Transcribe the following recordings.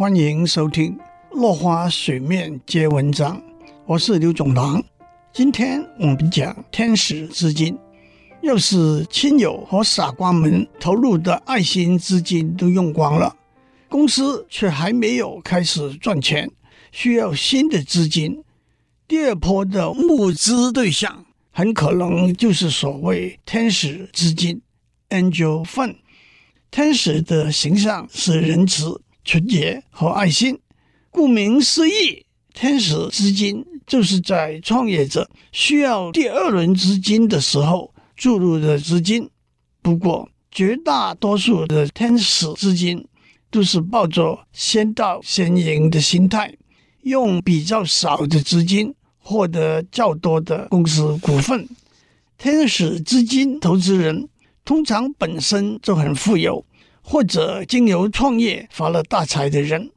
欢迎收听《落花水面皆文章》，我是刘总郎。今天我们讲天使资金，要是亲友和傻瓜们投入的爱心资金都用光了，公司却还没有开始赚钱，需要新的资金。第二波的募资对象很可能就是所谓天使资金 （Angel Fund）。天使的形象是仁慈、纯洁和爱心。顾名思义，天使资金就是在创业者需要第二轮资金的时候注入的资金。不过，绝大多数的天使资金都是抱着先到先赢的心态，用比较少的资金获得较多的公司股份。天使资金投资人。通常本身就很富有，或者经由创业发了大财的人，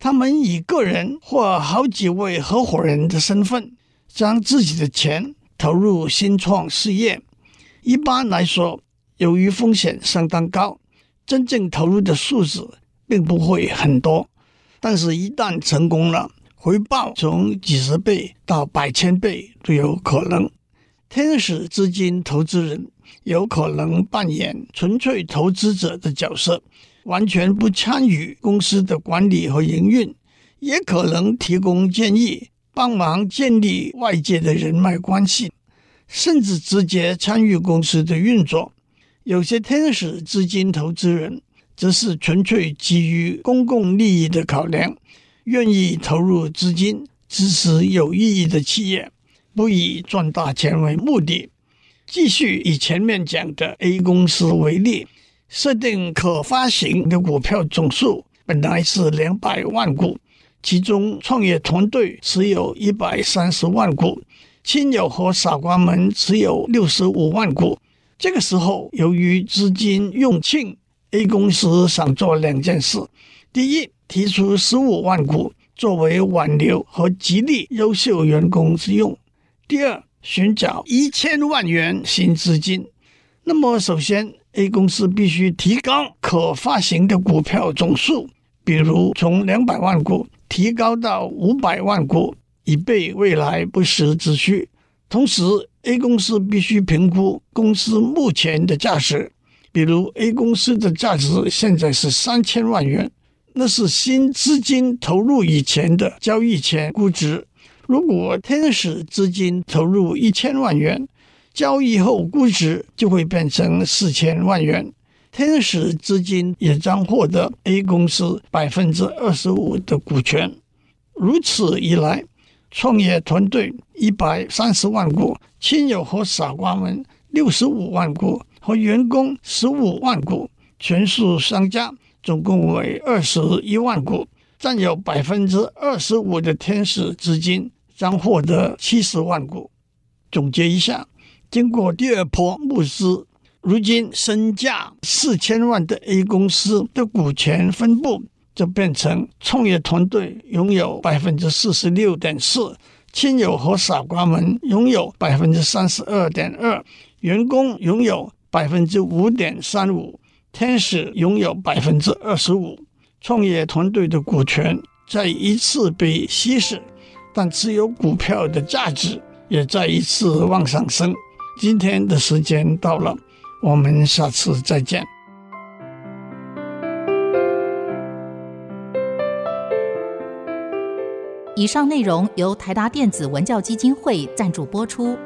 他们以个人或好几位合伙人的身份，将自己的钱投入新创事业。一般来说，由于风险相当高，真正投入的数字并不会很多。但是，一旦成功了，回报从几十倍到百千倍都有可能。天使资金投资人。有可能扮演纯粹投资者的角色，完全不参与公司的管理和营运，也可能提供建议，帮忙建立外界的人脉关系，甚至直接参与公司的运作。有些天使资金投资人则是纯粹基于公共利益的考量，愿意投入资金支持有意义的企业，不以赚大钱为目的。继续以前面讲的 A 公司为例，设定可发行的股票总数本来是两百万股，其中创业团队持有一百三十万股，亲友和傻瓜们持有六十五万股。这个时候，由于资金用尽，A 公司想做两件事：第一，提出十五万股作为挽留和激励优秀员工之用；第二，寻找一千万元新资金，那么首先 A 公司必须提高可发行的股票总数，比如从两百万股提高到五百万股，以备未来不时之需。同时，A 公司必须评估公司目前的价值，比如 A 公司的价值现在是三千万元，那是新资金投入以前的交易前估值。如果天使资金投入一千万元，交易后估值就会变成四千万元，天使资金也将获得 A 公司百分之二十五的股权。如此一来，创业团队一百三十万股，亲友和傻瓜们六十五万股，和员工十五万股，全数相加，总共为二十一万股，占有百分之二十五的天使资金。将获得七十万股。总结一下，经过第二波募资，如今身价四千万的 A 公司的股权分布就变成：创业团队拥有百分之四十六点四，亲友和傻瓜们拥有百分之三十二点二，员工拥有百分之五点三五，天使拥有百分之二十五。创业团队的股权再一次被稀释。但持有股票的价值也再一次往上升。今天的时间到了，我们下次再见。以上内容由台达电子文教基金会赞助播出。